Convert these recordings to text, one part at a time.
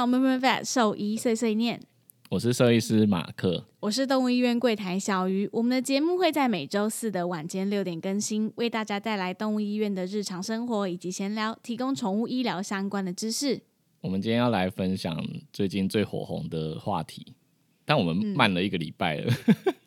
来到 m e m Vet 兽医碎碎念，我是兽医师马克，我是动物医院柜台小鱼。我们的节目会在每周四的晚间六点更新，为大家带来动物医院的日常生活以及闲聊，提供宠物医疗相关的知识。我们今天要来分享最近最火红的话题，但我们慢了一个礼拜了。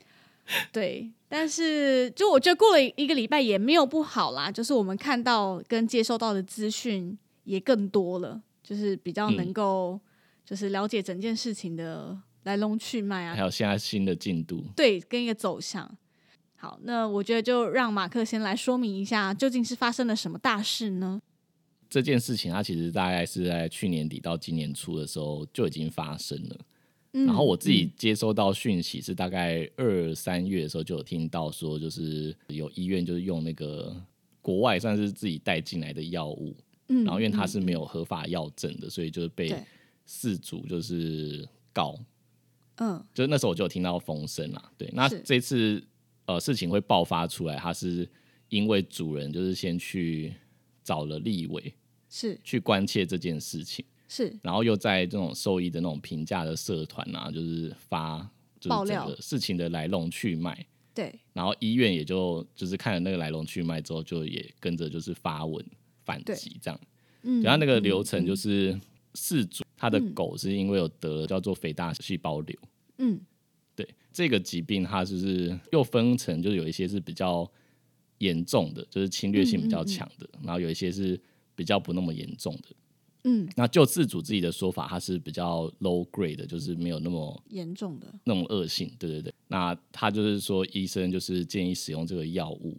对，但是就我觉得过了一个礼拜也没有不好啦，就是我们看到跟接收到的资讯也更多了。就是比较能够，就是了解整件事情的来龙去脉啊，还有现在新的进度，对，跟一个走向。好，那我觉得就让马克先来说明一下，究竟是发生了什么大事呢？这件事情它其实大概是在去年底到今年初的时候就已经发生了。然后我自己接收到讯息是大概二三月的时候就有听到说，就是有医院就是用那个国外算是自己带进来的药物。然后因为他是没有合法药证的，所以就是被四主就是告，嗯，就是那时候我就有听到风声啦。对，那这次呃事情会爆发出来，他是因为主人就是先去找了立委，是。去关切这件事情，是，然后又在这种兽医的那种评价的社团啊，就是发爆料事情的来龙去脉，对，然后医院也就就是看了那个来龙去脉之后，就也跟着就是发文。反击这样，嗯，然后那个流程就是事主他的狗是因为有得了叫做肥大细胞瘤，嗯，对，这个疾病它就是又分成，就是有一些是比较严重的，就是侵略性比较强的，然后有一些是比较不那么严重的，嗯，那就自主自己的说法，它是比较 low grade 的，就是没有那么严重的。那种恶性，对对对，那他就是说医生就是建议使用这个药物。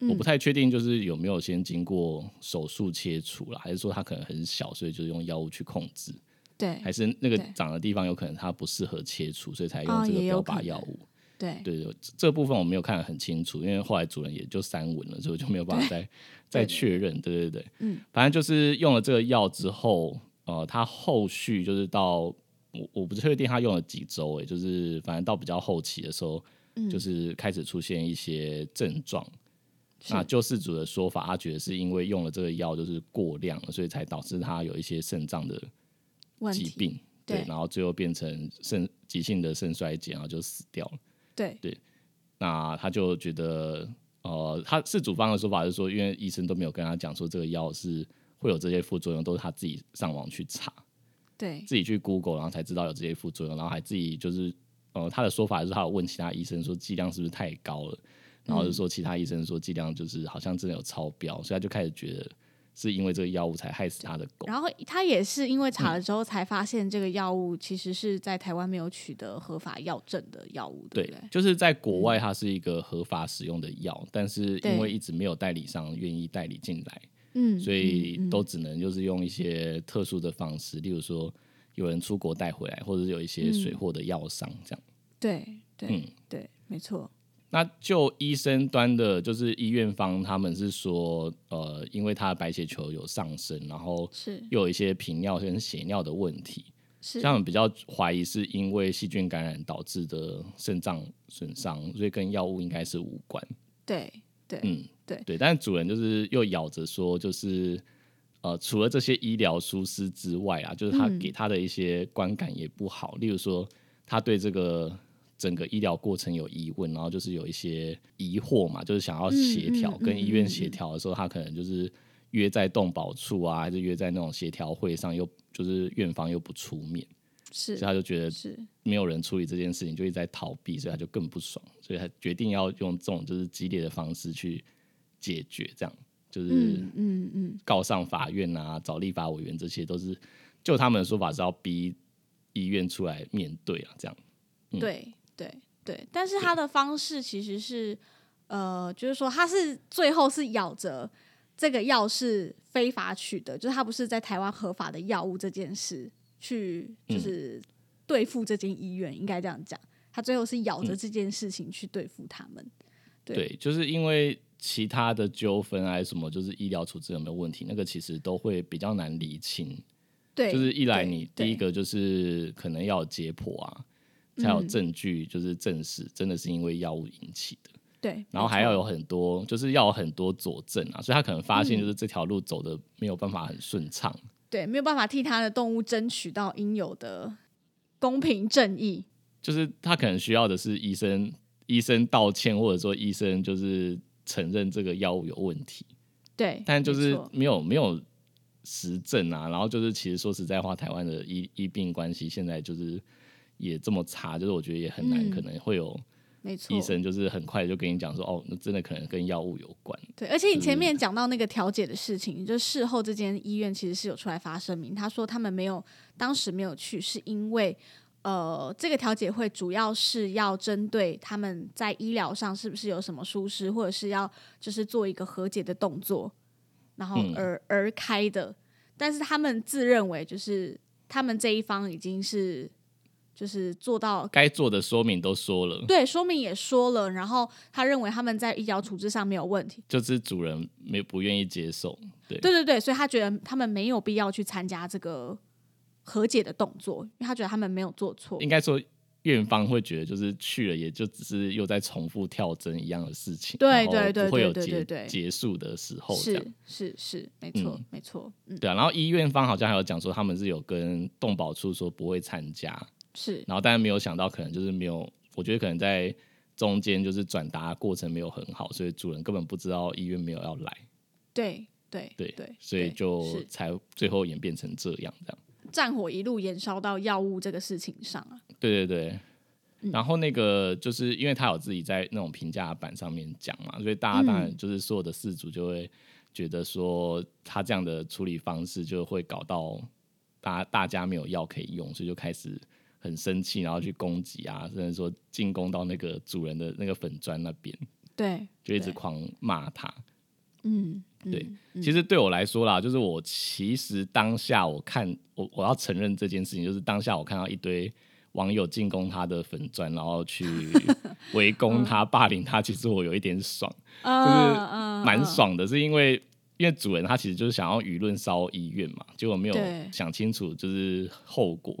我不太确定，就是有没有先经过手术切除了，还是说它可能很小，所以就是用药物去控制？对，还是那个长的地方有可能它不适合切除，所以才用这个标靶药物？对对对，这部分我没有看得很清楚，因为后来主人也就三文了，所以就没有办法再再确认。对对对，嗯，反正就是用了这个药之后，呃，他后续就是到我我不确定他用了几周，哎，就是反正到比较后期的时候，就是开始出现一些症状。那救世主的说法，他觉得是因为用了这个药就是过量了，所以才导致他有一些肾脏的疾病，对，然后最后变成肾急性的肾衰竭，然后就死掉了。对对，那他就觉得，呃，他是主方的说法是说，因为医生都没有跟他讲说这个药是会有这些副作用，都是他自己上网去查，对，自己去 Google，然后才知道有这些副作用，然后还自己就是，呃，他的说法是他有问其他医生说剂量是不是太高了。然后就说其他医生说剂量就是好像真的有超标，所以他就开始觉得是因为这个药物才害死他的狗。然后他也是因为查了之后才发现这个药物其实是在台湾没有取得合法药证的药物，对不对？就是在国外它是一个合法使用的药，但是因为一直没有代理商愿意代理进来，嗯，所以都只能就是用一些特殊的方式，例如说有人出国带回来，或者是有一些水货的药商这样。对对，嗯对，没错。那就医生端的，就是医院方，他们是说，呃，因为他的白血球有上升，然后是又有一些频尿跟血尿的问题，是他们比较怀疑是因为细菌感染导致的肾脏损伤，所以跟药物应该是无关。对对，嗯对对，但是主人就是又咬着说，就是呃，除了这些医疗疏失之外啊，就是他给他的一些观感也不好，例如说他对这个。整个医疗过程有疑问，然后就是有一些疑惑嘛，就是想要协调跟医院协调的时候，他可能就是约在动保处啊，还是约在那种协调会上，又就是院方又不出面，是，所以他就觉得是。没有人处理这件事情，就一直在逃避，所以他就更不爽，所以他决定要用这种就是激烈的方式去解决，这样就是嗯嗯告上法院啊，找立法委员，这些都是就他们的说法是要逼医院出来面对啊，这样对。对对，但是他的方式其实是，呃，就是说他是最后是咬着这个药是非法取得，就是他不是在台湾合法的药物这件事去，就是对付这间医院，应该这样讲。他最后是咬着这件事情去对付他们。对，就是因为其他的纠纷还是什么，就是医疗处置有没有问题，那个其实都会比较难厘清。对，就是一来你第一个就是可能要解剖啊。才有证据，就是证实真的是因为药物引起的。对，然后还要有很多，就是要有很多佐证啊，所以他可能发现就是这条路走的没有办法很顺畅。对，没有办法替他的动物争取到应有的公平正义。就是他可能需要的是医生，医生道歉，或者说医生就是承认这个药物有问题。对，但就是没有没有实证啊，然后就是其实说实在话，台湾的医医病关系现在就是也这么差，就是我觉得也很难，嗯可能会有没错，医生就是很快就跟你讲说，哦，那真的可能跟药物有关。对，而且你前面讲到那个调解的事情，就事后这间医院其实是有出来发声明，他说他们没有当时没有去，是因为呃，这个调解会主要是要针对他们在医疗上是不是有什么疏失，或者是要就是做一个和解的动作，然后嗯而、而开的。但是他们自认为就是他们这一方已经是就是做到该做的说明都说了，对说明也说了，然后他认为他们在医疗处置上没有问题。就是主人没不愿意接受，对对对对，所以他觉得他们没有必要去参加这个和解的动作，因为他觉得他们没有做错应。该说院方会觉得就是去了也就只是又在重复跳针一样的事情，对对对不会有结结束的时候是。是是，没错、嗯没错，嗯，对啊，然后医院方好像还有讲说他们是有跟动保处说不会参加，是然后但是没有想到可能就是没有，我觉得可能在中间就是转达过程没有很好，所以主人根本不知道医院没有要来，对对对对，所以就才最后演变成这样这样。战火一路延烧到药物这个事情上啊。对对对。嗯然后那个就是因为他有自己在那种评价板上面讲嘛，所以大家当然嗯就是所有的事主就会觉得说他这样的处理方式就会搞到大大家没有药可以用，所以就开始很生气，然后去攻击啊，甚至说进攻到那个主人的那个粉砖那边，对，就一直狂骂他。嗯，对嗯，其实对我来说啦，就是我其实当下我看我我要承认这件事情，就是当下我看到一堆网友进攻他的粉砖，然后去 围攻他、霸凌他，其实我有一点爽，就是蛮。爽的，是因为因为主人他其实就是想要舆论烧医院嘛，结果没有想清楚就是后果，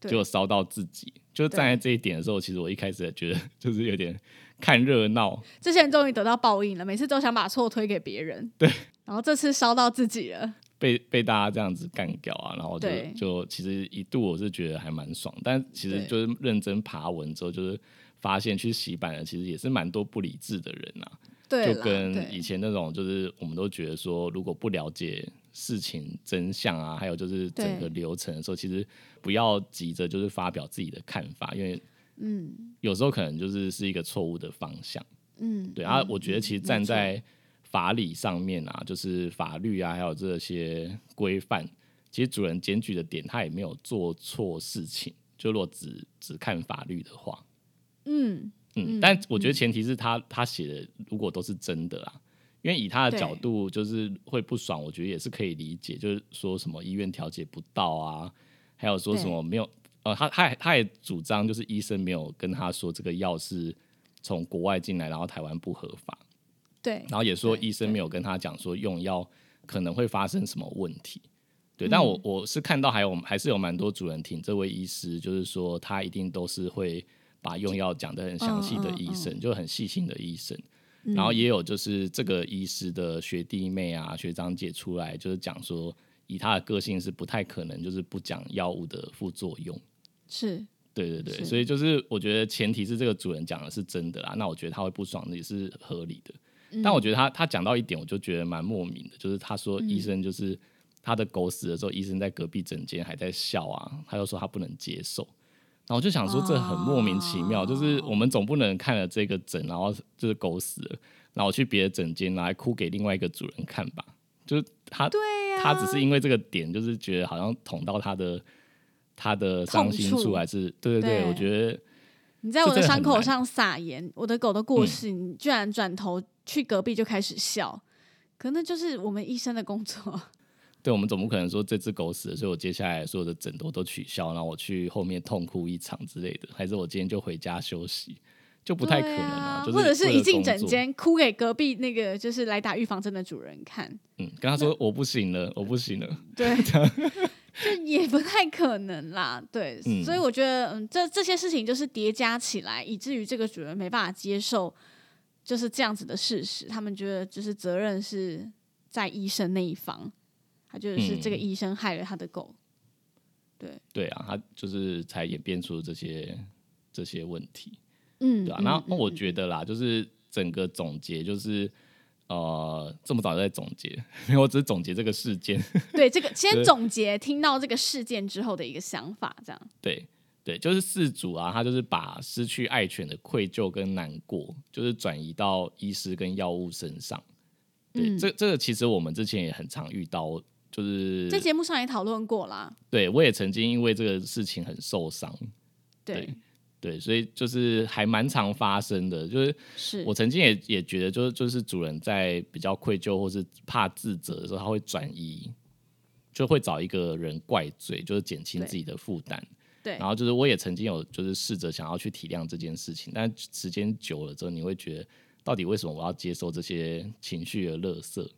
对结果烧到自己。就站在这一点的时候，其实我一开始也觉得 就是有点看热闹，这些人终于得到报应了，每次都想把错推给别人。对，然后这次烧到自己了。被被大家这样子干掉啊，然后就就其实一度我是觉得还蛮爽，但其实就是认真爬文之后，就是发现去洗版的其实也是蛮多不理智的人啊，对，就跟以前那种就是我们都觉得说，如果不了解事情真相啊，还有就是整个流程的时候，其实不要急着就是发表自己的看法，因为嗯有时候可能就是是一个错误的方向。嗯，对啊嗯，我觉得其实站在法理上面啊，就是法律啊，还有这些规范，其实主人检举的点他也没有做错事情。就如果只只看法律的话，嗯嗯，嗯但我觉得前提是他他写的如果都是真的啦，因为以他的角度就是会不爽，我觉得也是可以理解，就是说什么医院调解不到啊，还有说什么没有，呃，他他也他也主张就是医生没有跟他说这个药是从国外进来，然后台湾不合法，对然后也说医生没有跟他讲说用药可能会发生什么问题。嗯对，但我我是看到还有还是有蛮多主人挺这位医师，就是说他一定都是会把用药讲得很详细的医生，就很细心的医生。然后也有就是这个医师的学弟妹啊、学长姐出来，就是讲说，以他的个性是不太可能就是不讲药物的副作用。是对对对，所以就是我觉得前提是这个主人讲的是真的啦，那我觉得他会不爽的也是合理的。嗯但我觉得他他讲到一点，我就觉得蛮莫名的，就是他说医生就是他的狗死的时候，医生在隔壁诊间还在笑啊，他又说他不能接受。然后我就想说，这很莫名其妙，就是我们总不能看了这个诊，然后就是狗死了，然后我去别的诊间来哭给另外一个主人看吧。就是他，他只是因为这个点，就是觉得好像捅到他的他的伤心处，还是对对对，对我觉得你在我的伤口上撒盐，我的狗都过嗯世，你居然转头去隔壁就开始笑，可那就是我们医生的工作。对我们总不可能说这只狗死了，所以我接下来所有的诊都都取消，然后我去后面痛哭一场之类的，还是我今天就回家休息，就不太可能对啊就是或者是一进工作，诊间哭给隔壁那个就是来打预防针的主人看，嗯，跟他说我不行了，我不行了，对，就也不太可能啦。对，嗯所以我觉得，嗯，这这些事情就是叠加起来，以至于这个主人没办法接受就是这样子的事实，他们觉得就是责任是在医生那一方。他就是这个医生害了他的狗。对对啊，他就是才演变出这些这些问题，嗯，对啊。那那我觉得啦，就是整个总结就是呃，这么早就在总结，因为我只是总结这个事件。对，这个 先总结听到这个事件之后的一个想法，这样。对对，就是事主啊，他就是把失去爱犬的愧疚跟难过，就是转移到医师跟药物身上。对，这这个其实我们之前也很常遇到。就是在节目上也讨论过啦。对，我也曾经因为这个事情很受伤。对对，所以就是还蛮常发生的。就是是我曾经也也觉得，就是就是主人在比较愧疚或是怕自责的时候，他会转移，就会找一个人怪罪，就是减轻自己的负担。对。然后就是我也曾经有就是试着想要去体谅这件事情，但时间久了之后，你会觉得到底为什么我要接受这些情绪的垃圾？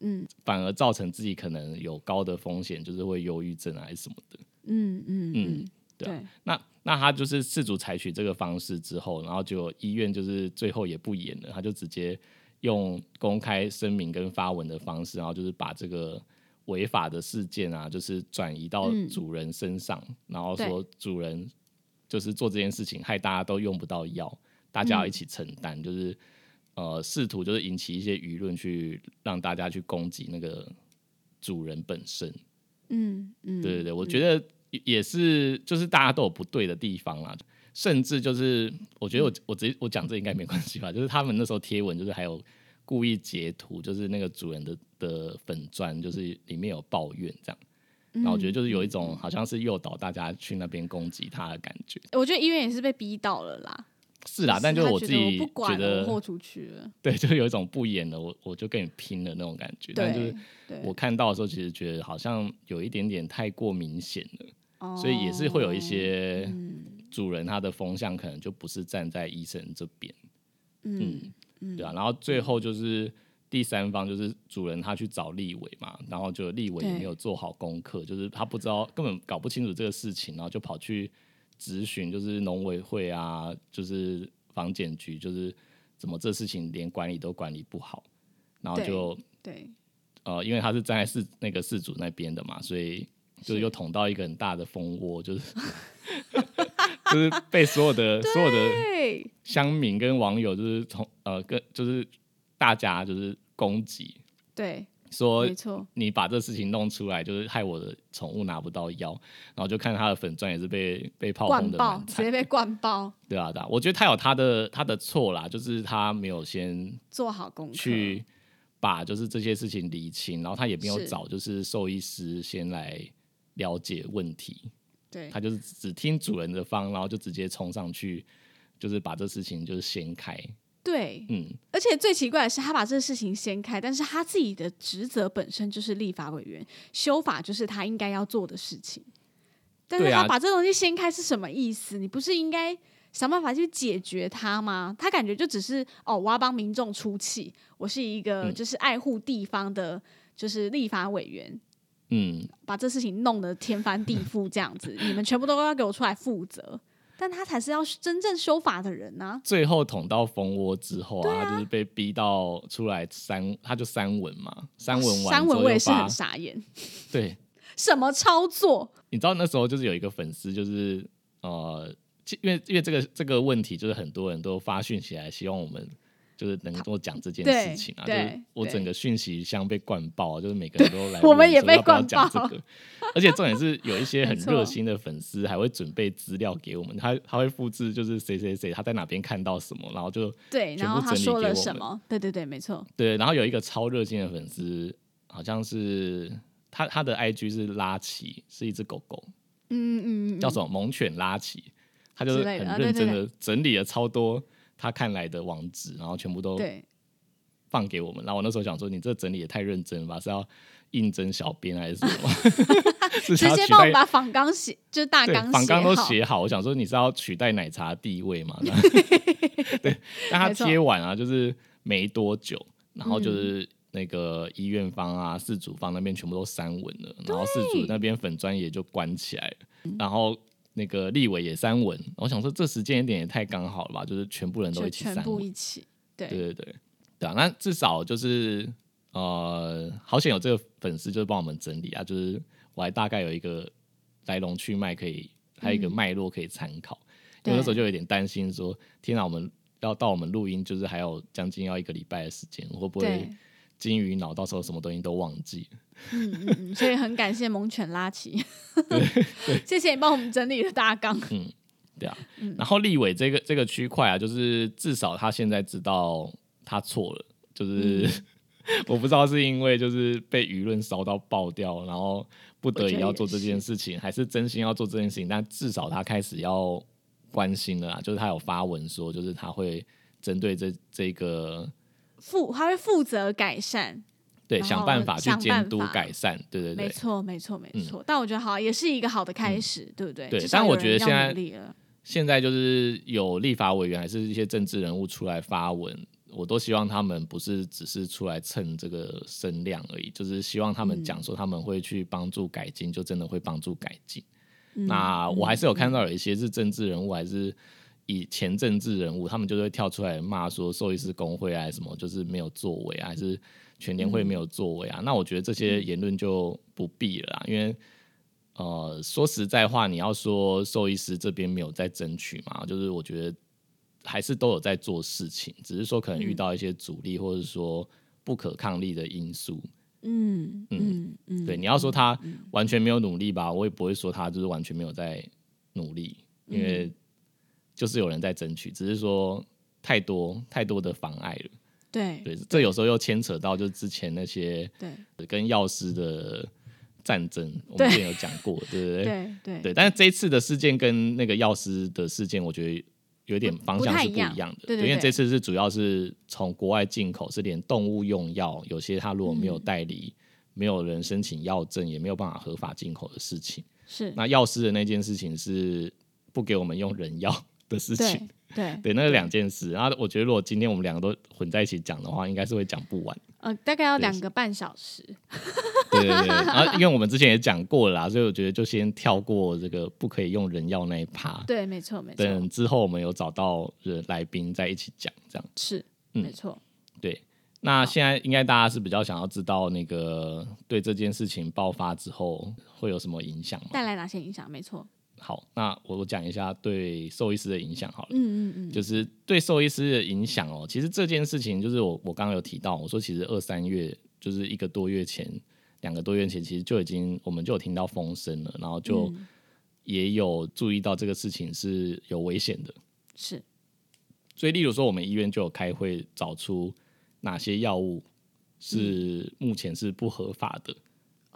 嗯，反而造成自己可能有高的风险，就是会忧郁症啊，还是什么的。嗯嗯嗯，对。那那他就是事主采取这个方式之后，然后就医院就是最后也不演了，他就直接用公开声明跟发文的方式，然后就是把这个违法的事件啊，就是转移到主人身上，然后说主人就是做这件事情，害大家都用不到药，大家要一起承担，就是。呃，试图就是引起一些舆论，去让大家去攻击那个主人本身。嗯嗯，对对对，我觉得也是，就是大家都有不对的地方啦。甚至就是，我觉得我我直接我讲这应该没关系吧。就是他们那时候贴文，就是还有故意截图，就是那个主人的的粉钻，就是里面有抱怨这样。那我觉得就是有一种好像是诱导大家去那边攻击他的感觉。我觉得医院也是被逼到了啦。是啦，但就是我自己觉得豁出去了，对，就有一种不演了，我我就跟你拼了那种感觉。但就是我看到的时候，其实觉得好像有一点点太过明显了，所以也是会有一些主人他的风向可能就不是站在医生这边。嗯，对啊。然后最后就是第三方，就是主人他去找立委嘛，然后就立委也没有做好功课，就是他不知道根本搞不清楚这个事情，然后就跑去。咨询就是农委会啊，就是房检局，就是怎么这事情连管理都管理不好，然后就对，呃，因为他是站在事那个事主那边的嘛，所以就又捅到一个很大的蜂窝，就是 就是被所有的 所有的乡民跟网友就是从呃跟就是大家就是攻击，对。说，没错，你把这事情弄出来，就是害我的宠物拿不到药，然后就看他的粉钻也是被被炮轰的爆，直接被灌爆。对啊，对啊，我觉得他有他的他的错啦，就是他没有先做好功课，去把就是这些事情理清，然后他也没有找就是兽医师先来了解问题。对，他就是只听主人的方，然后就直接冲上去，就是把这事情就是掀开。对，嗯，而且最奇怪的是，他把这个事情掀开，但是他自己的职责本身就是立法委员，修法就是他应该要做的事情。但是他把这东西掀开是什么意思？你不是应该想办法去解决它吗？他感觉就只是哦，我要帮民众出气，我是一个就是爱护地方的，就是立法委员，嗯，把这事情弄得天翻地覆这样子，你们全部都要给我出来负责。但他才是要真正修法的人呢。最后捅到蜂窝之后啊，他就是被逼到出来三，他就三文嘛，三文完三文我也是很傻眼。对，什么操作？你知道那时候就是有一个粉丝，就是呃，因为因为这个这个问题，就是很多人都发讯息来，希望我们。就是能够讲这件事情啊，就是我整个讯息箱被灌爆，就是每个人都来，我们也被灌爆。而且重点是 有一些很热心的粉丝还会准备资料给我们，他他会复制就是谁谁谁他在哪边看到什么，然后就对，然后他说了什么，对对对，没错。对，然后有一个超热心的粉丝，好像是他他的 IG 是拉奇，是一只狗狗，嗯嗯，叫什么猛犬拉奇，他就是很认真的整理了超多。他看来的网址，然后全部都放给我们。然后我那时候想说，你这整理也太认真了吧？是要应征小编还是什么？直接帮我把仿纲写，就是大纲仿纲都写好。我想说，你是要取代奶茶地位嘛？对，但他贴完啊，就是没多久，然后就是那个医院方啊、事主方那边全部都删文了，然后事主那边粉砖也就关起来了，然后。那个立委也三文，我想说这时间点也太刚好了吧，就是全部人都一起删，全部一起，对。对对对对啊，那至少就是呃，好险有这个粉丝就是帮我们整理啊，就是我还大概有一个来龙去脉可以，还有一个脉络可以参考。因为那时候就有点担心说，天哪，我们要到我们录音，就是还有将近要一个礼拜的时间，会不会对金鱼脑到时候什么东西都忘记？嗯嗯嗯，所以很感谢猛犬拉奇，谢谢你帮我们整理了大纲。嗯对啊，嗯。然后立委这个这个区块啊，就是至少他现在知道他错了，就是、嗯。我不知道是因为就是被舆论烧到爆掉，然后不得已要做这件事情，还是真心要做这件事情，但至少他开始要关心了啦，就是他有发文说，就是他会针对这这个负他会负责改善，对想办法去想监督改善，对对对。没错没错没错。但我觉得好，也是一个好的开始，对不对？对但我觉得现在现在就是有立法委员还是一些政治人物出来发文，我都希望他们不是只是出来蹭这个声量而已，就是希望他们讲说他们会去帮助改进，就真的会帮助改进。嗯那我还是有看到有一些是政治人物，还是以前政治人物，他们就会跳出来骂说兽医师工会啊什么，就是没有作为啊，还是全联会没有作为啊。那我觉得这些言论就不必了啦，因为呃，说实在话，你要说兽医师这边没有在争取嘛，就是我觉得还是都有在做事情，只是说可能遇到一些阻力，或者说不可抗力的因素。嗯嗯嗯，对，你要说他完全没有努力吧，我也不会说他就是完全没有在努力，因为就是有人在争取，只是说太多太多的妨碍了。对对，这有时候又牵扯到就是之前那些对跟药师的战争，我对们之前有讲过，对不对？对对对，但是这一次的事件跟那个药师的事件，我觉得有点方向是不一样的。不太一样对对对因为这次是主要是从国外进口，是连动物用药，有些他如果没有代理，没有人申请药证，也没有办法合法进口的事情。是，那药师的那件事情是不给我们用人药的事情对。对对，那是两件事。然后我觉得，如果今天我们两个都混在一起讲的话，应该是会讲不完。呃，大概要两个半小时。对对对，然后因为我们之前也讲过了啦，所以我觉得就先跳过这个不可以用人药那一趴。对，没错没错，等之后我们有找到人来宾在一起讲，这样是嗯没错。对。那现在应该大家是比较想要知道那个对这件事情爆发之后会有什么影响吗？带来哪些影响？没错。好，那我我讲一下对兽医师的影响好了。嗯嗯嗯，就是对兽医师的影响哦。其实这件事情就是我我刚刚有提到，我说其实二三月就是一个多月前，两个多月前，其实就已经我们就有听到风声了，然后就嗯也有注意到这个事情是有危险的。是所以，例如说，我们医院就有开会找出哪些药物是目前是不合法的，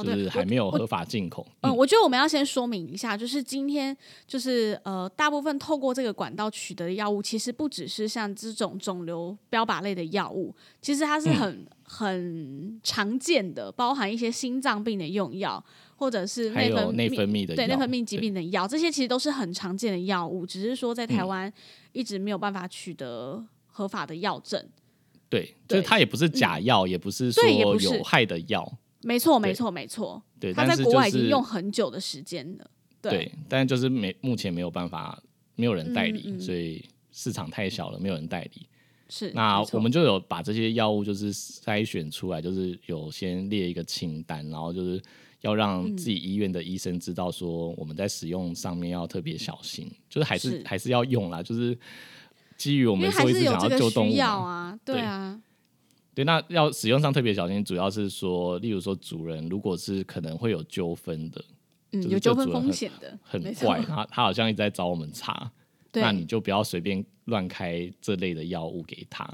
就是还没有合法进口。嗯，我觉得我们要先说明一下，就是今天就是呃，大部分透过这个管道取得的药物，其实不只是像这种肿瘤标靶类的药物，其实它是很、很常见的，包含一些心脏病的用药，或者是还内分有内分泌的药对内分泌疾病的药，这些其实都是很常见的药物，只是说在台嗯。湾一直没有办法取得合法的药证。对，就是它也不是假药，也不是说有害的药，没错，没对错，没错，对，它但是在国外已经就是用很久的时间了。对。对，但就是没目前没有办法，没有人代理，嗯嗯所以市场太小了，没有人代理。是，那我们就有把这些药物就是筛选出来，就是有先列一个清单，然后就是要让嗯。自己医院的医生知道说我们在使用上面要特别小心，就是还是是。还是要用啦，就是基于我们兽医师是有这个想要救动物。啊，对对啊，对，那要使用上特别小心，主要是说，例如说主人如果是可能会有纠纷的，嗯，就是有纠纷风险的，很怪，他他好像一直在找我们查，那你就不要随便乱开这类的药物给他，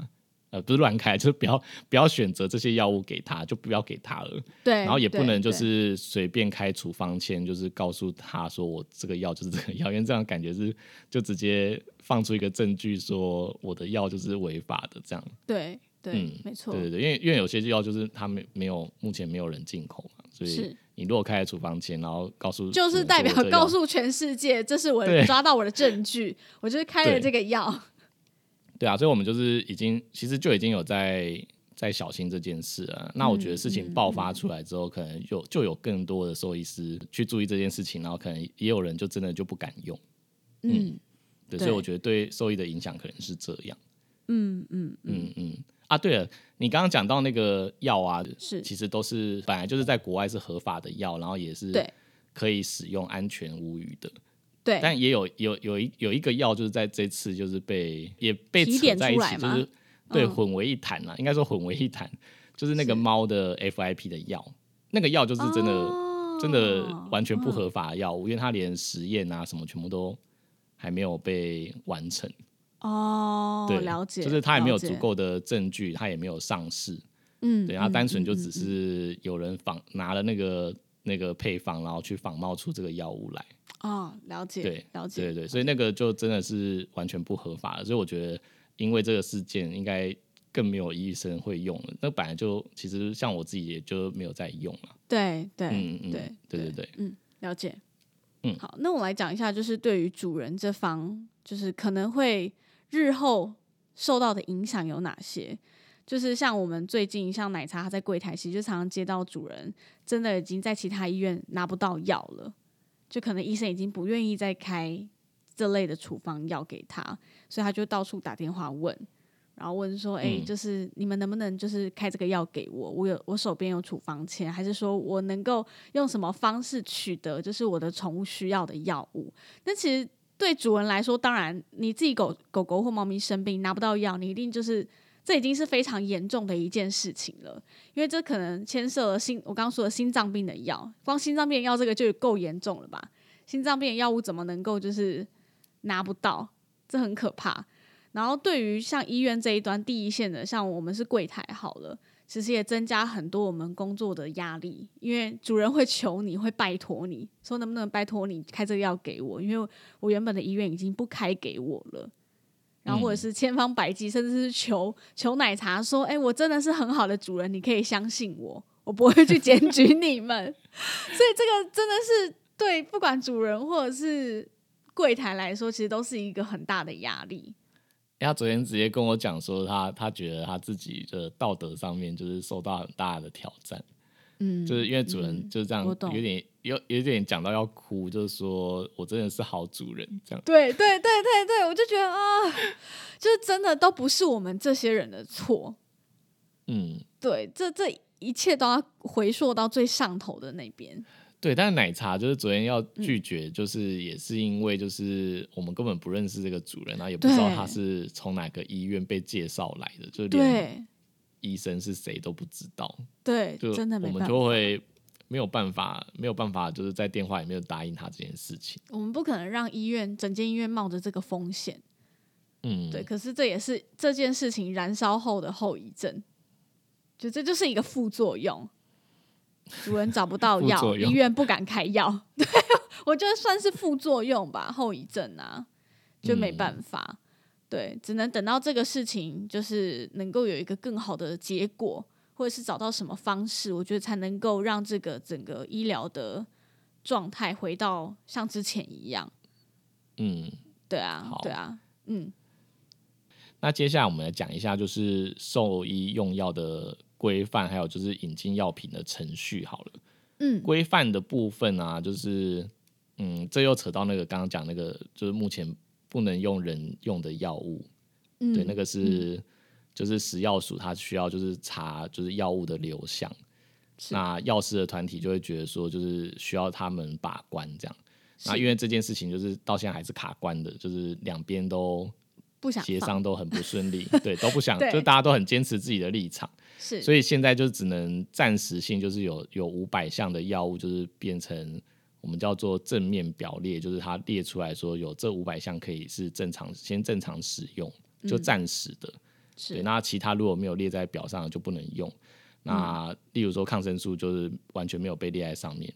呃，不是乱开，就是不要不要选择这些药物给他，就不要给他了。对，然后也不能就是随便开处方签，就是告诉他说我这个药就是这个药，因为这样感觉是就直接放出一个证据说我的药就是违法的这样。对对嗯，没错，对对对，因为因为有些药就是他没没有目前没有人进口嘛，所以你如果开在处方前，然后告诉就是代表告诉全世界，这是我抓到我的证据，我就是开了对这个药，对啊，所以我们就是已经其实就已经有在在小心这件事了。那我觉得事情爆发出来之后，可能有就有更多的兽医师去注意这件事情，然后可能也有人就真的就不敢用。嗯对，对所以我觉得对兽医的影响可能是这样。嗯嗯嗯嗯。啊，对了，你刚刚讲到那个药啊，是。其实都是本来就是在国外是合法的药，然后也是对。可以使用安全无虞的。对，但也有有有一有一个药，就是在这次就是被也被扯在一起，就是？对嗯。混为一谈啦，应该说混为一谈，就是那个猫的 FIP 的药，那个药就是真的、哦真的完全不合法的药物，因为它连实验啊什么全部都还没有被完成。哦，对，了解，就是他也没有足，够的证据，他也没有上市，嗯，对，它嗯单纯就只是有人仿拿了那个那个配方，然后去仿冒出这个药物来。哦，了解，对了解，对对，所以那个就真的是完全不合法的，所以我觉得因为这个事件，应该更没有医生会用了。那本来就其实像我自己也就没有在用了。对对嗯嗯，对对对对，嗯，了解。嗯好，那我来讲一下，就是对于主人这方，就是可能会日后受到的影响有哪些？就是像我们最近像奶茶，他在柜台其实就常常接到主人真的已经在其他医院拿不到药了，就可能医生已经不愿意再开这类的处方药给他，所以他就到处打电话问，然后问说：“哎、嗯就是你们能不能就是开这个药给我？我有我手边有处方签，还是说我能够用什么方式取得就是我的宠物需要的药物？那其实对主人来说，当然你自己狗狗狗或猫咪生病拿不到药，你一定就是这已经是非常严重的一件事情了，因为这可能牵涉了心我刚刚说的心脏病的药，光心脏病药这个就够严重了吧？心脏病药物怎么能够就是拿不到？这很可怕。然后对于像医院这一端第一线的，像我们是柜台好了，其实也增加很多我们工作的压力，因为主人会求你，会拜托你说能不能拜托你开这个药给我，因为我原本的医院已经不开给我了。然后或者是千方百计，甚至是求求奶茶说：“哎、我真的是很好的主人，你可以相信我，我不会去检举你们。”所以这个真的是对不管主人或者是柜台来说，其实都是一个很大的压力。他昨天直接跟我讲说他，他觉得他自己的道德上面就是受到很大的挑战，嗯，就是因为主人就是这样有点有有点讲到要哭，就是说我真的是好主人这样。对对对对对，我就觉得啊，就是真的都不是我们这些人的错。嗯，对，这这一切都要回溯到最上头的那边。对，但是奶茶就是昨天要嗯拒绝，就是也是因为就是我们根本不认识这个主人，然后也不知道他是从哪个医院被介绍来的，就连对医生是谁都不知道，对，就我们真的没办法。就会没有办法，没有办法，就是在电话里面答应他这件事情。我们不可能让医院整间医院冒着这个风险。嗯，对，可是这也是这件事情燃烧后的后遗症，就这就是一个副作用。主人找不到药，医院不敢开药，对我觉得算是副作用吧，后遗症啊，就没嗯办法，对，只能等到这个事情就是能够有一个更好的结果，或者是找到什么方式，我觉得才能够让这个整个医疗的状态回到像之前一样。嗯，对啊，对啊，嗯，那接下来我们来讲一下，就是兽医用药的规范，还有就是引进药品的程序。好了，嗯规范的部分啊，就是嗯，这又扯到那个刚刚讲那个，就是目前不能用人用的药物，嗯，对，那个是、就是食药署它需要就是查就是药物的流向，那药师的团体就会觉得说，就是需要他们把关这样。那因为这件事情就是到现在还是卡关的，就是两边都不想放协商都很不顺利，对，都不想，对就大家都很坚持自己的立场，是，所以现在就只能暂时性，就是有有五百项的药物，就是变成我们叫做正面表列，就是它列出来说有这五百项可以是正常先正常使用，就暂时的，对，是那其他如果没有列在表上就不能用。那例如说抗生素就是完全没有被列在上面，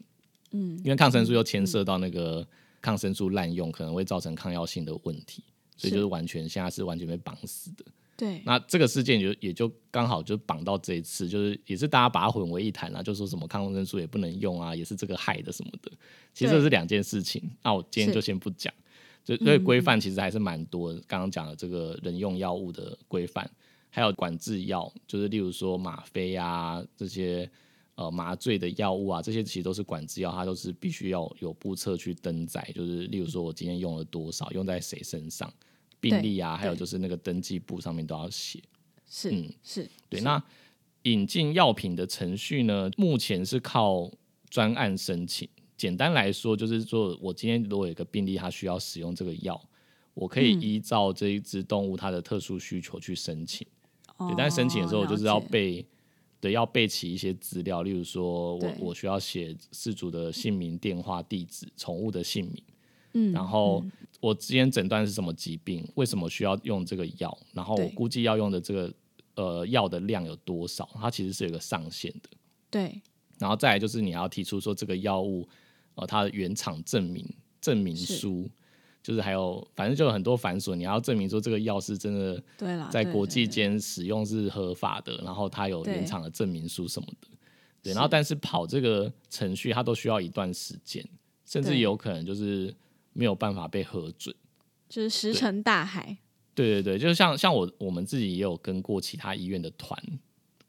嗯，因为抗生素又牵涉到那个抗生素滥用可能会造成抗药性的问题，所以就是完全现在是完全被绑死的。对，那这个事件就也就刚好就绑到这一次，就是也是大家把它混为一谈啊，就说什么抗生素也不能用啊，也是这个害的什么的，其实这对是两件事情。那我今天就先不讲，就所以规范其实还是蛮多的。刚刚讲的这个人用药物的规范，还有管制药，就是例如说吗啡啊这些呃麻醉的药物啊，这些其实都是管制药，它都是必须要有步册去登载，就是例如说我今天用了多少，用在谁身上，病历啊，还有就是那个登记簿上面都要写。是嗯是，对，是那引进药品的程序呢，目前是靠专案申请。简单来说，就是说我今天如果有一个病例，他需要使用这个药，我可以嗯依照这一只动物它的特殊需求去申请。对，哦但是申请的时候，就是要备，对，要备齐一些资料，例如说我我需要写事主的姓名、电话、地址、宠物的姓名，嗯，然后嗯。我之前诊断是什么疾病，为什么需要用这个药，然后我估计要用的这个呃药的量有多少，它其实是有一个上限的。对。然后再来就是你要提出说这个药物呃它的原厂证明证明是。书，就是还有反正就有很多繁琐，你要证明说这个药是真的在国际间使用是合法的，然后它有原厂的证明书什么的。对，是。然后但是跑这个程序它都需要一段时间，甚至有可能就是没有办法被核准。就是石沉大海，对对对，就像像我我们自己也有跟过其他医院的团，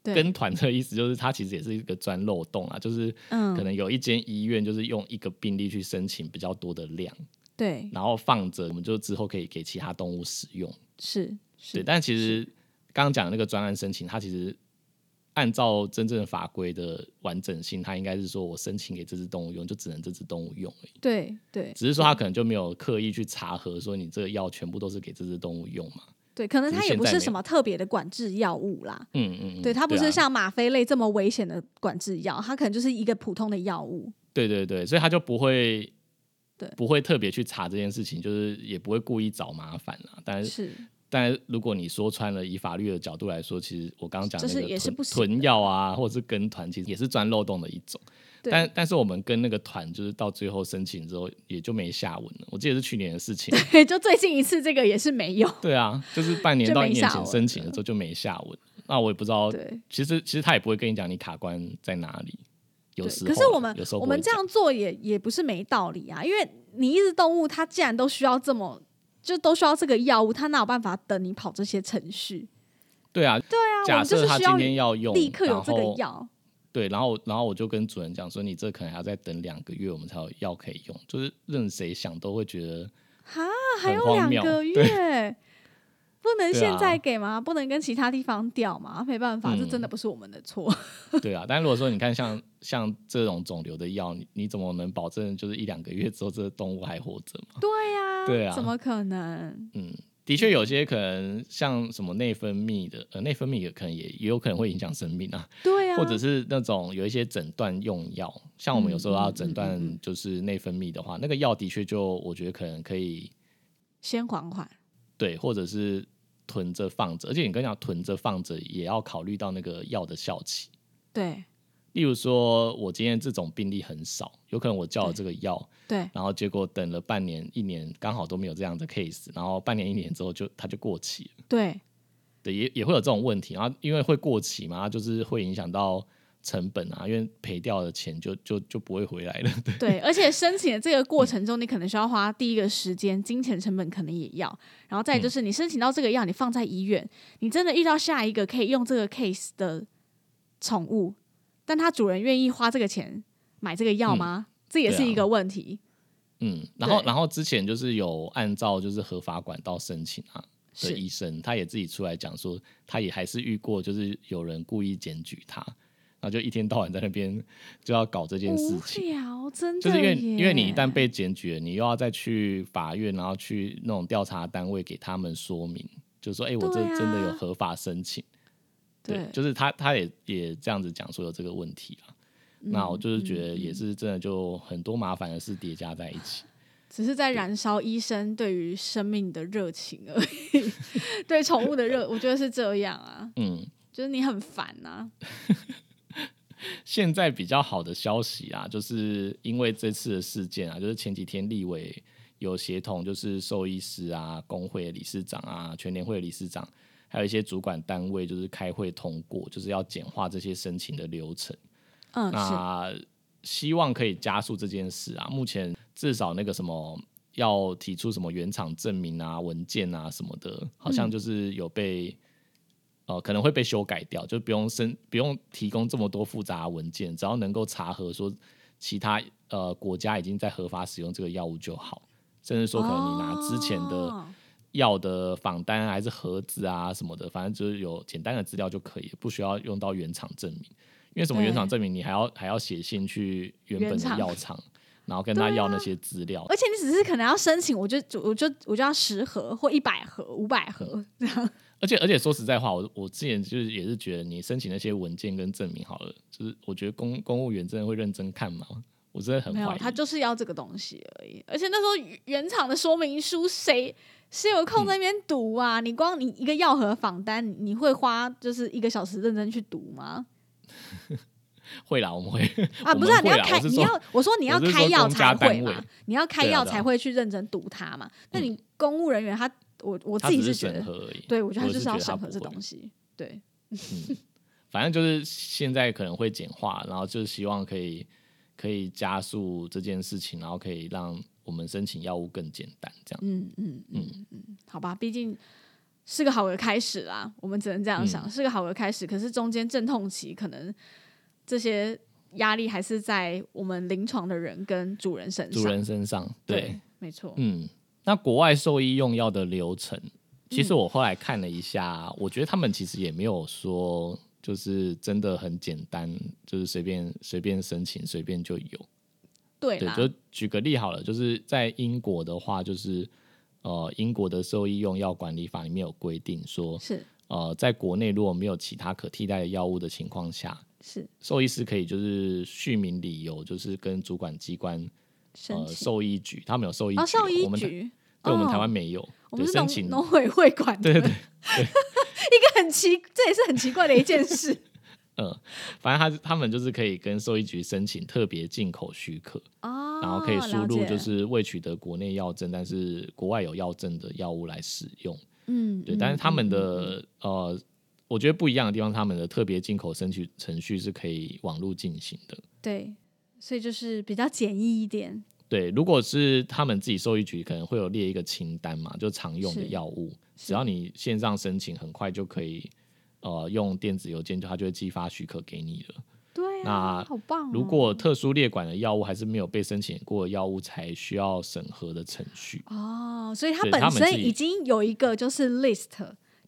跟团的意思就是它其实也是一个钻漏洞啊，就是嗯，可能有一间医院就是用一个病例去申请比较多的量，对。然后放着，我们就之后可以给其他动物使用。是对，是，但其实刚刚讲的那个专案申请，它其实按照真正的法规的完整性，它应该是说我申请给这只动物用，就只能这只动物用而已。对对只是说它可能就没有刻意去查核，说你这个药全部都是给这只动物用嘛。对，可能它也不是什么特别的管制药物啦，嗯嗯嗯，对，它不啊是像吗啡类这么危险的管制药，它可能就是一个普通的药物。对对对，所以他就不会对不会特别去查这件事情，就是也不会故意找麻烦啦。但是是，但如果你说穿了，以法律的角度来说，其实我刚刚讲的那个囤囤药啊，或者是跟团，其实也是钻漏洞的一种。但但是我们跟那个团，就是到最后申请之后，也就没下文了。我记得是去年的事情。对 就最近一次这个也是没有。对啊，就是半年到一年前申请的时候就没下文。那我也不知道，其实其实他也不会跟你讲你卡关在哪里。有对，时候，可是我们我们这样做也也不是没道理啊，因为你一只动物它既然都需要这么就都需要这个药物，他哪有办法等你跑这些程序？对啊，对啊，我假设他今天要用，立刻有这个药。对，然后然后我就跟主人讲说，你这可能还要再等两个月，我们才有药可以用。就是任谁想都会觉得，哈，还有两个月，不能对现在啊给吗？不能跟其他地方调吗？没办法，这真的嗯不是我们的错。对啊。但如果说你看像像这种肿瘤的药，你你怎么能保证就是一两个月之后这个动物还活着嘛？对呀、对啊怎么可能？嗯，的确有些可能像什么内分泌的，呃，内分泌也可能也也有可能会影响生命啊。对啊、或者是那种有一些诊断用药，像我们有时候要诊断就是内分泌的话，那个药的确就我觉得可能可以先缓缓。对，或者是囤着放着，而且你跟你讲囤着放着也要考虑到那个药的效期。对例如说，我今天这种病例很少，有可能我叫了对这个药，对然后结果等了半年、一年，刚好都没有这样的 case，然后半年、一年之后就它就过期了。对对，也也会有这种问题，然后因为会过期嘛，它就是会影响到成本啊，因为赔掉的钱就就就不会回来了。对对，而且申请的这个过程中，你可能需要花第一个时间、金钱成本，可能也要。然后再嗯就是你申请到这个药，你放在医院，你真的遇到下一个可以用这个 case 的宠物，但它主人愿意花这个钱买这个药吗？这也是一个问题。嗯，然后然后之前就是有按照就是合法管道申请啊的是医生，他也自己出来讲说，他也还是遇过就是有人故意检举他，然后就一天到晚在那边就要搞这件事无情。聊，真的就是因为因为你一旦被检举了，你又要再去法院，然后去那种调查单位给他们说明，就是说，哎、我这真的有合法申请。对，对就是他他也也这样子讲说有这个问题啊。那我就是觉得嗯也是真的，就很多麻烦的事叠加在一起。只是在燃烧医生对于生命的热情而已，对宠物的热，我觉得是这样啊，嗯，就是你很烦呐、现在比较好的消息啊，就是因为这次的事件啊，就是前几天立委有协同，就是兽医师啊、工会理事长啊、全联会理事长，还有一些主管单位，就是开会通过，就是要简化这些申请的流程。那希望可以加速这件事啊。目前至少那个什么要提出什么原厂证明啊、文件啊什么的，好像就是有被、呃可能会被修改掉，就不用申不用提供这么多复杂文件，只要能够查核说其他呃国家已经在合法使用这个药物就好。甚至说，可能你拿之前的、哦药的访单还是盒子啊什么的，反正就是有简单的资料就可以，不需要用到原厂证明。因为什么原厂证明，你还要还要写信去原本的药厂，然后跟他要那些资料。而且你只是可能要申请，我就我就我就要十盒或一百盒、五百盒这样。而且而且说实在话，我我之前就是也是觉得你申请那些文件跟证明好了，就是我觉得公公务员真的会认真看吗？我真的很没有。他就是要这个东西而已。而且那时候原厂的说明书谁？谁有空在那边读啊？你光你一个药盒访单，你会花就是一个小时认真去读吗？会啦，我们会啊，不是啊你要开，你要我说你要开药才会嘛，你要开药才会去认真读它嘛。那你公务人员他，我我自己是觉得，对我觉得他就是要审核这东西，对。反正就是现在可能会简化，然后就是希望可以可以加速这件事情，然后可以让。我们申请药物更简单，这样。嗯嗯嗯嗯，好吧，毕竟是个好的开始啦，我们只能这样想，是个好的开始。可是中间阵痛期，可能这些压力还是在我们临床的人跟主人身上。主人身上，对，没错。嗯，那国外兽医用药的流程，其实我后来看了一下，我觉得他们其实也没有说就是真的很简单，就是随便随便申请，随便就有。对，就举个例好了，就是在英国的话，就是呃，英国的兽医用药管理法里面有规定说，是呃，在国内如果没有其他可替代的药物的情况下，是。兽医师可以就是续名理由，就是跟主管机关呃兽医局，他们有兽医局，兽医局，对我们台湾没有，我们申请。农委会管，对对对，一个很奇，这也是很奇怪的一件事。嗯，反正他他们就是可以跟兽医局申请特别进口许可，哦，然后可以输入就是未取得国内药证，但是国外有药证的药物来使用。嗯，对，但是他们的呃，我觉得不一样的地方，他们的特别进口申请程序是可以网络进行的。对，所以就是比较简易一点。对，如果是他们自己兽医局可能会有列一个清单嘛，就常用的药物，只要你线上申请，很快就可以。呃，用电子邮件，就它就会寄发许可给你了。对，那好棒。如果特殊列管的药物还是没有被申请过的药物，才需要审核的程序。哦，所以它本身已经有一个就是 list，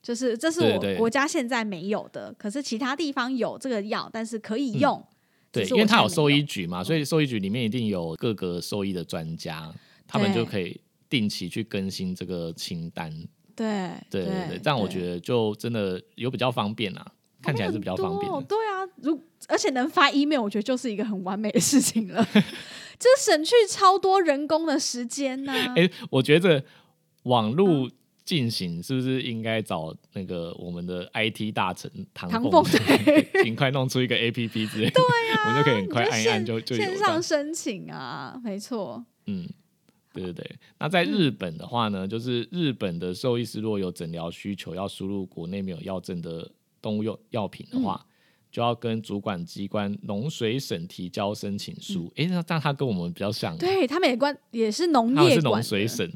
就是这是我国家现在没有的，可是其他地方有这个药，但是可以用。对，因为它有兽医局嘛，所以兽医局里面一定有各个兽医的专家，他们就可以定期去更新这个清单。对对对对，这样我觉得就真的有比较方便啊，看起来是比较方便。对啊，如而且能发 email，我觉得就是一个很完美的事情了，就省去超多人工的时间呢。哎，我觉得网络进行是不是应该找那个我们的 IT 大臣唐凤，尽快弄出一个 APP 之类？对啊，我们就可以很快按一按就就线上申请啊，没错，嗯。对对对，那在日本的话呢，就是日本的兽医师如果有诊疗需求，要输入国内没有药证的动物用药品的话，就要跟主管机关农水省提交申请书。哎，那但他跟我们比较像，对他们也关也是农业，是农水省，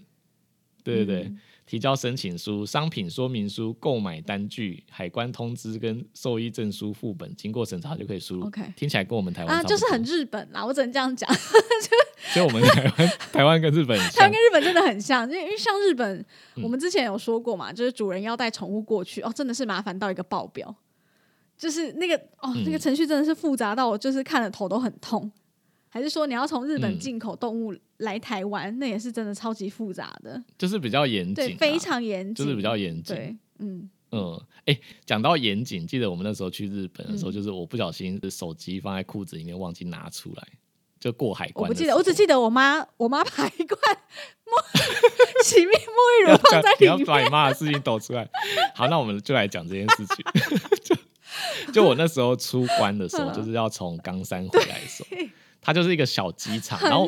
对对对。提交申请书、商品说明书、购买单据、海关通知跟兽医证书副本，经过审查就可以输入。OK，听起来跟我们台湾啊，就是很日本啦，我只能这样讲。所以我们台湾、台湾跟日本，台湾跟日本真的很像，因为像日本，我们之前有说过嘛，就是主人要带宠物过去，哦，真的是麻烦到一个爆表，就是那个哦，那个程序真的是复杂到我就是看了头都很痛。还是说你要从日本进口动物来台湾，那也是真的超级复杂的，就是比较严谨，非常严谨，就是比较严谨。对，嗯嗯，哎，讲到严谨，记得我们那时候去日本的时候，就是我不小心手机放在裤子里面忘记拿出来，就过海关。我不记得，我只记得我妈，我妈把一罐沐洗面沐浴乳放在里面，你要把你妈的事情抖出来。好，那我们就来讲这件事情。就就我那时候出关的时候，就是要从冈山回来的时候。它就是一个小机场，然后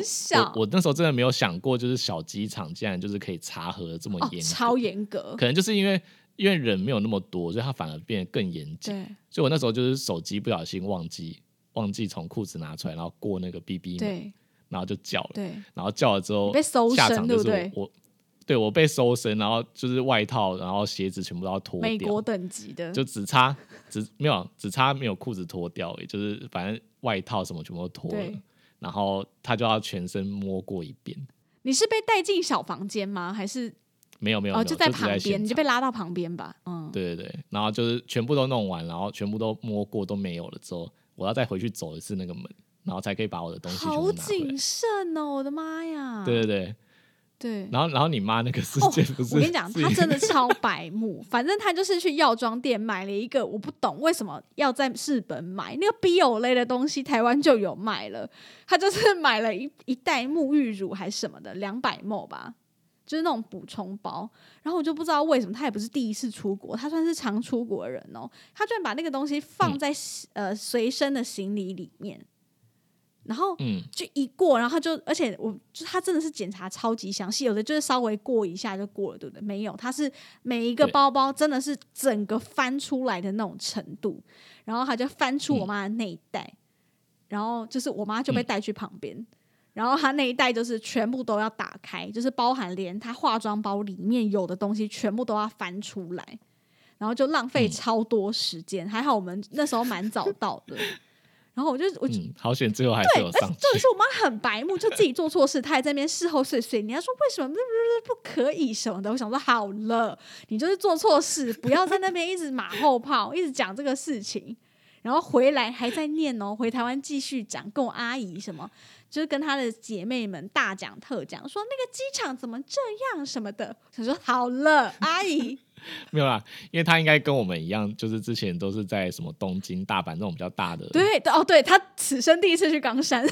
我我那时候真的没有想过，就是小机场竟然就是可以查核这么严，超严格。可能就是因为因为人没有那么多，所以它反而变得更严谨。所以我那时候就是手机不小心忘记忘记从裤子拿出来，然后过那个 B B 对，然后就叫了，对，然后叫了之后被搜身，就是我对我被搜身，然后就是外套，然后鞋子全部都要脱掉，美国等级的，就只差只没有只差没有裤子脱掉，也就是反正外套什么全部都脱了。然后他就要全身摸过一遍。你是被带进小房间吗？还是没有没有，哦，就在旁边，你就被拉到旁边吧。嗯，对对对，然后就是全部都弄完，然后全部都摸过都没有了之后，我要再回去走一次那个门，然后才可以把我的东西好谨。慎哦，我的妈呀！对对对，对。然后然后你妈那个事哦件不是、我跟你讲，她真的 超白目。反正她就是去药妆店买了一个，我不懂为什么要在日本买那个 BO 类的东西，台湾就有卖了。她就是买了一一袋沐浴乳还是什么的，两百 ml 吧，就是那种补充包。然后我就不知道为什么，她也不是第一次出国，她算是常出国人哦。她居然把那个东西放在、呃随身的行李里面，然后嗯就一过，然后他就，而且我就他真的是检查超级详细，有的就是稍微过一下就过了，对不对？没有，他是每一个包包真的是整个翻出来的那种程度，然后他就翻出我妈的那一袋，然后就是我妈就被嗯带去旁边。然后他那一袋就是全部都要打开，就是包含连他化妆包里面有的东西全部都要翻出来，然后就浪费嗯超多时间。还好我们那时候蛮早到的，然后我就我就嗯，好险，最后还是有上去。重点是我妈很白目，就自己做错事，她还在那边事后碎碎念，她说为什么不不不可以什么的。我想说好了，你就是做错事，不要在那边一直马后炮，一直讲这个事情，然后回来还在念哦，回台湾继续讲，跟我阿姨什么，就是跟她的姐妹们大讲特讲，说那个机场怎么这样什么的。想说好了，阿姨，没有啦，因为他应该跟我们一样，就是之前都是在什么东京、大阪那种比较大的。对对哦，对他此生第一次去冈山，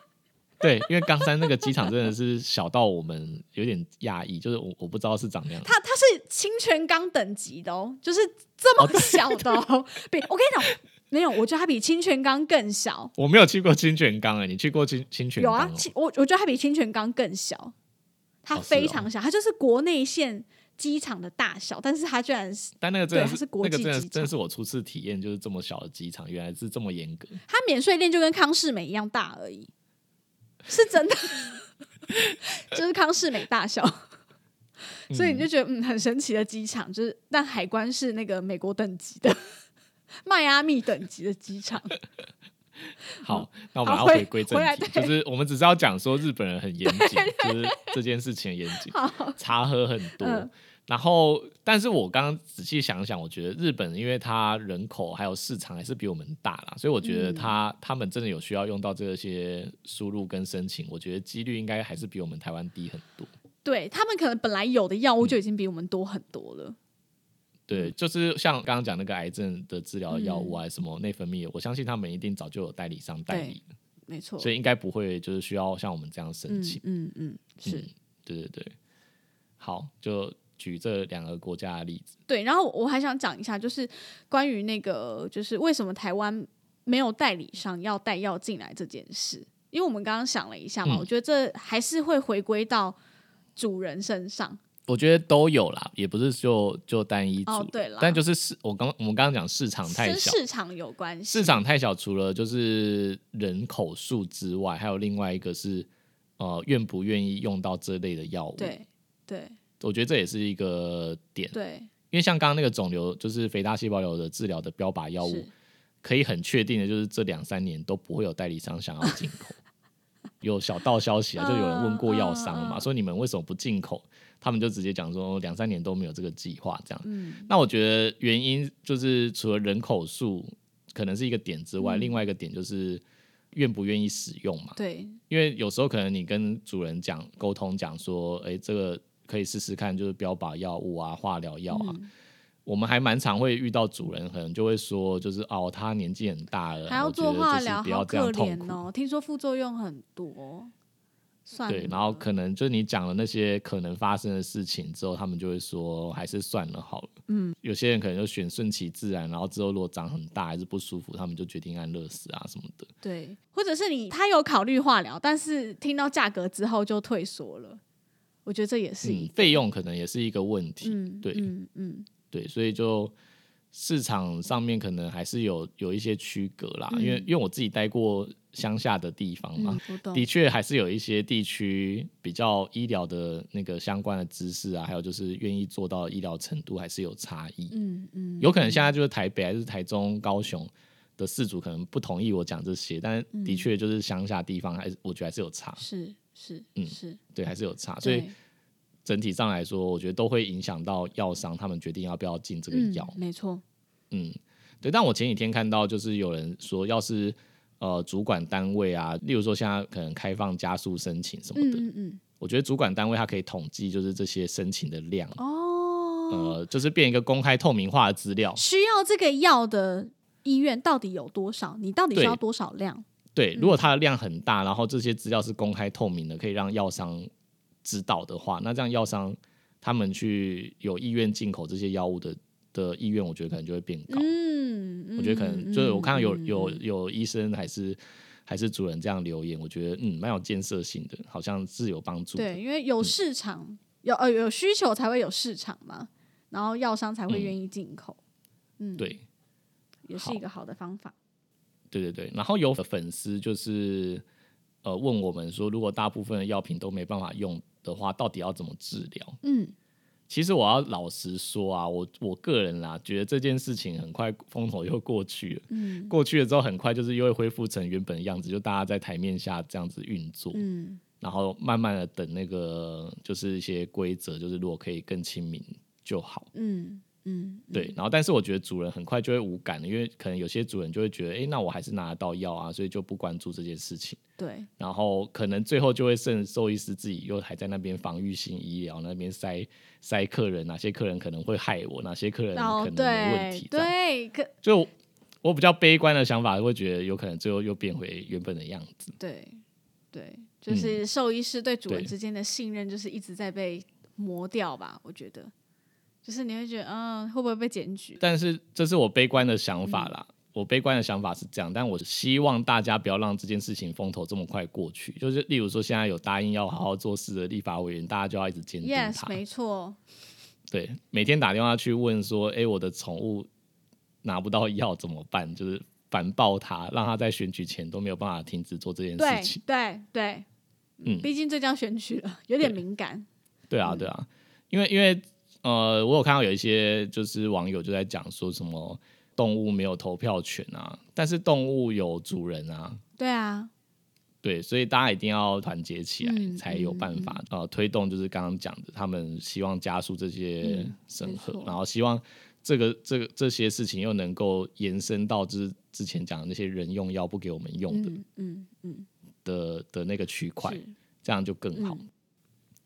对，因为冈山那个机场真的是小到我们有点讶异，就是我我不知道是长那样。它它是清泉岗等级的哦，就是这么小的哦。比我跟你讲，没有，我觉得它比清泉岗更小。我没有去过清泉岗哎，你去过清清泉有啊我我觉得它比清泉岗更小，它非常小，它就是国内线机场的大小，但是它居然是但那个真的是国那个际机真的真的是我初次体验，就是这么小的机场，原来是这么严格。它免税店就跟康世美一样大而已，是真的，就是康世美大小。所以你就觉得嗯很神奇的机场，就是但海关是那个美国等级的 迈阿密等级的机场。好，那我们要回回归正题，就是我们只是要讲说日本人很严谨，就是这件事情严谨，茶喝很多。嗯然后，但是我刚刚仔细想想，我觉得日本因为它人口还有市场还是比我们大啦，所以我觉得他、他们真的有需要用到这些输入跟申请，我觉得几率应该还是比我们台湾低很多。对他们可能本来有的药物就已经比我们多很多了。对，就是像刚刚讲那个癌症的治疗药物啊，什么内分泌，我相信他们一定早就有代理商代理，没错，所以应该不会就是需要像我们这样申嗯请。嗯嗯，是、嗯对对对，好，就举这两个国家的例子。对。然后我还想讲一下，就是关于那个，就是为什么台湾没有代理商要带药进来这件事，因为我们刚刚想了一下嘛，嗯我觉得这还是会回归到主人身上。我觉得都有啦，也不是就就单一组，哦对啦但就是市，我刚我们刚刚讲市场太小，市场有关系，市场太小，除了就是人口数之外，还有另外一个是呃愿不愿意用到这类的药物。，对对我觉得这也是一个点，对因为像刚刚那个肿瘤，就是肥大细胞瘤的治疗的标靶药物，可以很确定的就是这两三年都不会有代理商想要进口。有小道消息啊，就有人问过药商嘛，嗯嗯嗯说你们为什么不进口？他们就直接讲说两三年都没有这个计划，这样。嗯那我觉得原因就是除了人口数可能是一个点之外，嗯另外一个点就是愿不愿意使用嘛。对因为有时候可能你跟主人讲沟通讲说，哎、这个可以试试看，就是标靶药物啊、化疗药啊。嗯我们还蛮常会遇到主人，可能就会说，就是哦，他年纪很大了，还要做化疗，好可这样痛苦。怜哦。听说副作用很多，算，对，然后可能就是你讲了那些可能发生的事情之后，他们就会说还是算了好了。嗯，有些人可能就选顺其自然，然后之后如果长很大还是不舒服，他们就决定安乐死啊什么的。对，或者是你他有考虑化疗，但是听到价格之后就退缩了。我觉得这也是费用可能也是一个问题。嗯，对嗯嗯，对，所以就市场上面可能还是有有一些区隔啦。因为嗯因为我自己待过乡下的地方嘛，的，确还是有一些地区比较医疗的那个相关的知识啊，还有就是愿意做到的医疗程度还是有差异。嗯嗯，有可能现在就是台北还是台中、高雄的事主可能不同意我讲这些，但的确就是乡下地方还是我觉得还是有差，是是嗯是，对，还是有差。所以整体上来说，我觉得都会影响到药商他们决定要不要进这个嗯药。，没错，嗯，对。但我前几天看到，就是有人说，要是呃主管单位啊，例如说现在可能开放加速申请什么的，嗯嗯嗯，我觉得主管单位它可以统计，就是这些申请的量，哦，呃，就是变一个公开透明化的资料。需要这个药的医院到底有多少？你到底需要多少量？对，如果它的量很大，然后这些资料是公开透明的，可以让药商知道的话，那这样药商他们去有意愿进口这些药物的的意愿，我觉得可能就会变高。嗯，我觉得可能就是我看到有嗯有有医生还是还是主人这样留言，我觉得嗯蛮有建设性的，好像是有帮助的。对，因为有市场，有呃有需求才会有市场嘛，然后药商才会嗯愿意进口，嗯，，对也是一个好的方法。对对对，然后有粉丝就是呃问我们说，如果大部分的药品都没办法用的话，到底要怎么治疗？嗯，其实我要老实说啊，我我个人啦，觉得这件事情很快风头又过去了。嗯过去了之后，很快就是又会恢复成原本的样子，就大家在台面下这样子运作，嗯然后慢慢的等那个就是一些规则，就是如果可以更亲民就好。嗯嗯，对，然后但是我觉得主人很快就会无感了，因为可能有些主人就会觉得，哎，那我还是拿得到药啊，所以就不关注这件事情。对，然后可能最后就会剩兽医师自己又还在那边防御性医疗那边塞塞客人，哪些客人可能会害我，哪些客人可能没问对题。对，可就我我比较悲观的想法，会觉得有可能最后又变回原本的样子。对对，就是兽医师对主人之间的信任，就是一直在被磨掉吧？我觉得，就是你会觉得，嗯，会不会被检举？但是这是我悲观的想嗯法啦。我悲观的想法是这样，但我希望大家不要让这件事情风头这么快过去。就是例如说，现在有答应要好好做事的立法委员，大家就要一直监督 Yes，他。没错，对，每天打电话去问说，哎、我的宠物拿不到药怎么办？就是反报他，让他在选举前都没有办法停止做这件事情。对对，嗯毕竟这将选举了，有点敏感。对啊，对啊，因为因为呃，我有看到有一些就是网友就在讲说什么动物没有投票权啊，但是动物有主人啊。对啊，对，所以大家一定要团结起来，嗯才有办法、呃推动，就是刚刚讲的，他们希望加速这些嗯审核，然后希望这个这个这些事情又能够延伸到就是之前讲的那些人用药不给我们用的、嗯嗯嗯，的的那个区块，这样就更好、嗯。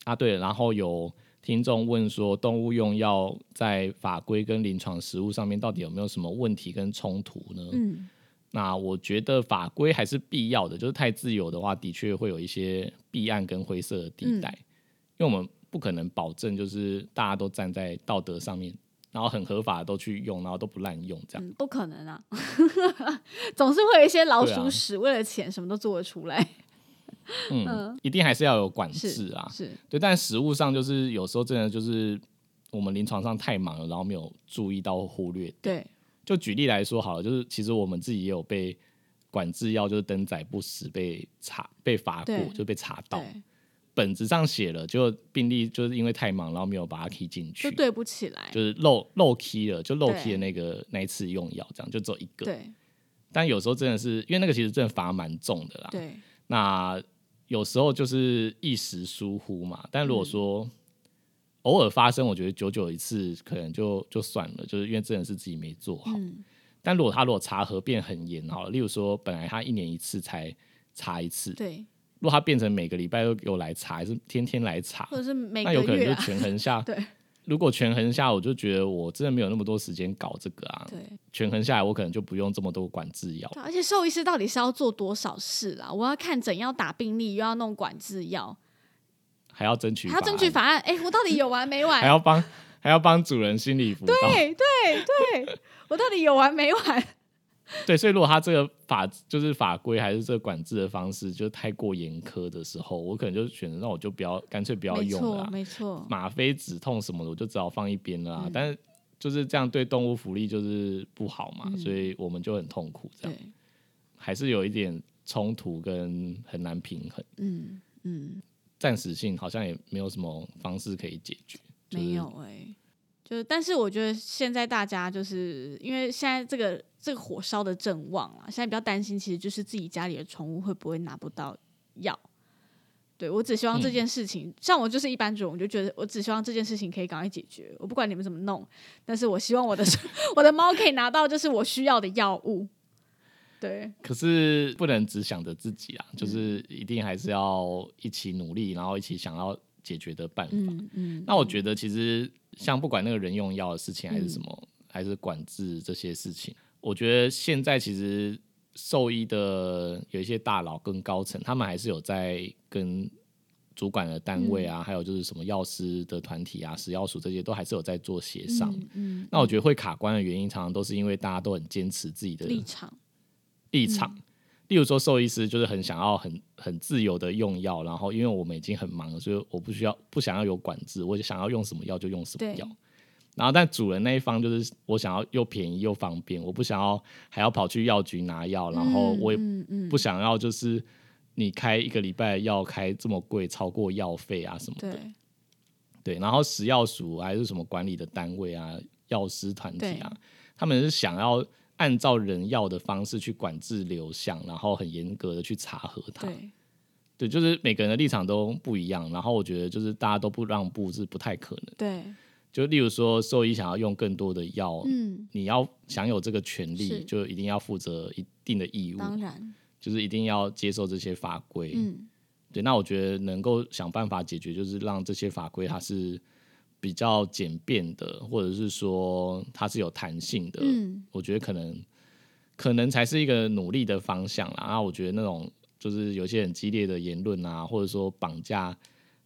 啊。对，然后有听众问说，动物用药在法规跟临床实务上面到底有没有什么问题跟冲突呢？嗯那我觉得法规还是必要的，就是太自由的话，的确会有一些弊案跟灰色的地带，嗯因为我们不可能保证就是大家都站在道德上面，然后很合法的都去用，然后都不滥用这样。嗯，不可能啊，总是会有一些老鼠屎，为了钱什么都做得出来。嗯，一定还是要有管制啊。是，对，但实物上就是有时候真的就是我们临床上太忙了，然后没有注意到或忽略。对，就举例来说好了，就是其实我们自己也有被管制药就是登载不实被查被罚过，就被查到。本子上写了，就病例就是因为太忙，然后没有把它 key 进去，就对不起来。就是漏漏 key 了，就漏 key 的那个那一次用药，这样就只有一个。对但有时候真的是因为那个其实真的罚蛮重的啦。对，那有时候就是一时疏忽嘛，但嗯如果说偶尔发生，我觉得久久一次可能就就算了，就是因为真的是自己没做好。嗯但如果他如果查核变很严好了，例如说本来他一年一次才查一次，对，如果他变成每个礼拜都给我来查，还是天天来查，或者是每那有可能就权衡下。对如果权衡下，我就觉得我真的没有那么多时间搞这个啊。对权衡下来，我可能就不用这么多管制药。而且兽医师到底是要做多少事啦？我要看诊，要打病历，又要弄管制药，还要争取，还要争取，法案。哎、我到底有完没完？还要帮还要帮主人心理辅导。对对对，我到底有完没完？对，所以如果他这个法就是法规还是这个管制的方式就太过严苛的时候，我可能就选择那我就不要，干脆不要用了啊、没错，吗啡止痛什么的，我就只好放一边了啊。嗯但是就是这样对动物福利就是不好嘛，嗯所以我们就很痛苦，这样，还是有一点冲突跟很难平衡。嗯嗯，暂时性好像也没有什么方式可以解决，就是没有哎、就是，但是我觉得现在大家就是因为现在这个这个火烧的正旺啊，现在比较担心，其实就是自己家里的宠物会不会拿不到药。对我只希望这件事情，像我就是一般主，我就觉得我只希望这件事情可以赶快解决。我不管你们怎么弄，但是我希望我的 我的猫可以拿到就是我需要的药物。对，可是不能只想着自己啊，就是一定还是要一起努力，然后一起想要解决的办法。嗯嗯，那我觉得其实像不管那个人用药的事情，还是什么，还是管制这些事情，我觉得现在其实兽医的有一些大佬跟高层，他们还是有在跟主管的单位啊，还有就是什么药师的团体啊、食药署这些，都还是有在做协商。嗯，那我觉得会卡关的原因，常常都是因为大家都很坚持自己的立场。立场，例如说兽医师就是很想要很很自由的用药，然后因为我们已经很忙了，所以我不需要不想要有管制，我就想要用什么药就用什么药。然后但主人那一方就是我想要又便宜又方便，我不想要还要跑去药局拿药，然后我也不想要就是你开一个礼拜药开这么贵，超过药费啊什么的。对，然后食药署还是什么管理的单位啊，药师团体啊，他们是想要。按照人药的方式去管制流向，然后很严格的去查核它。对，对，就是每个人的立场都不一样。然后我觉得，就是大家都不让步是不太可能。对，就例如说，兽医想要用更多的药，嗯，你要享有这个权利，就一定要负责一定的义务。当然，就是一定要接受这些法规。嗯，对。那我觉得能够想办法解决，就是让这些法规它是。比较简便的，或者是说它是有弹性的，嗯，我觉得可能可能才是一个努力的方向啦。然后我觉得那种就是有些很激烈的言论啊，或者说绑架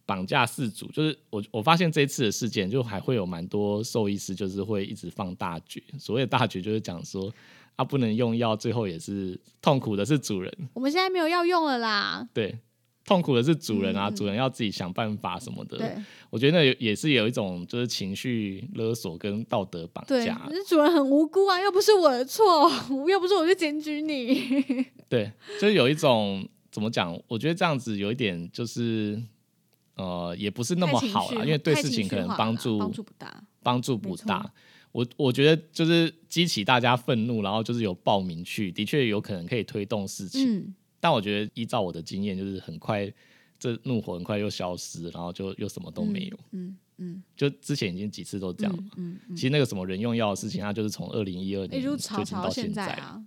绑架事主，就是我我发现这一次的事件，就还会有蛮多兽医师就是会一直放大绝。所谓的大绝就是讲说啊，不能用药，最后也是痛苦的是主人。我们现在没有药用了啦。对。痛苦的是主人啊，主人要自己想办法什么的。对，我觉得那也是有一种就是情绪勒索跟道德绑架。可是，主人很无辜啊，又不是我的错，又不是我去检举你。对，就是有一种怎么讲？我觉得这样子有一点就是呃，也不是那么好了，因为对事情可能帮助帮助不大，帮助不大。我我觉得就是激起大家愤怒，然后就是有报名去，的确有可能可以推动事情。但我觉得依照我的经验，就是很快这怒火很快又消失，然后就又什么都没有。嗯嗯，就之前已经几次都这样了。嗯嗯，其实那个什么人用药的事情，它就是从二零一二年就到现在啊，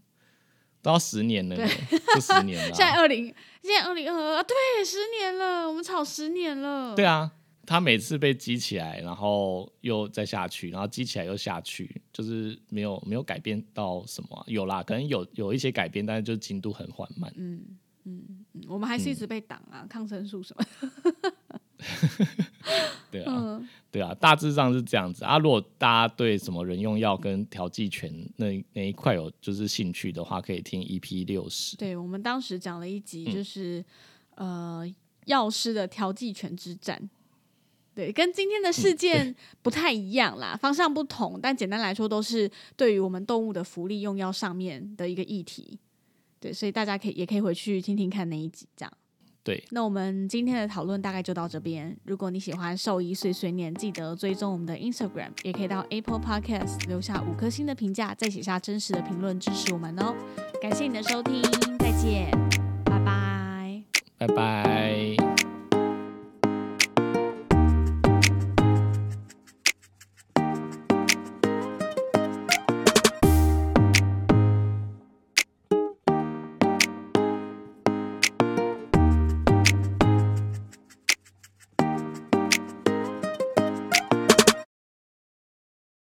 都要十年了，就十年了。现在二零，现在二零二二，对，十年了，我们吵十年了。对啊。他每次被激起来，然后又再下去，然后激起来又下去，就是没有没有改变到什么。有啦，可能有有一些改变，但是就进度很缓慢。嗯嗯嗯，我们还是一直被挡啊，抗生素什么。对啊，对啊，大致上是这样子啊。如果大家对什么人用药跟调剂权那那一块有就是兴趣的话，可以听 EP 六十。对我们当时讲了一集，就是呃药师的调剂权之战。对，跟今天的事件不太一样啦，方向不同，但简单来说都是对于我们动物的福利用药上面的一个议题。对，所以大家可以也可以回去听听看那一集，这样。对，那我们今天的讨论大概就到这边。如果你喜欢兽医碎碎念，记得追踪我们的 Instagram，也可以到 Apple Podcast 留下五颗星的评价，再写下真实的评论支持我们哦。感谢你的收听，再见，拜拜，拜拜。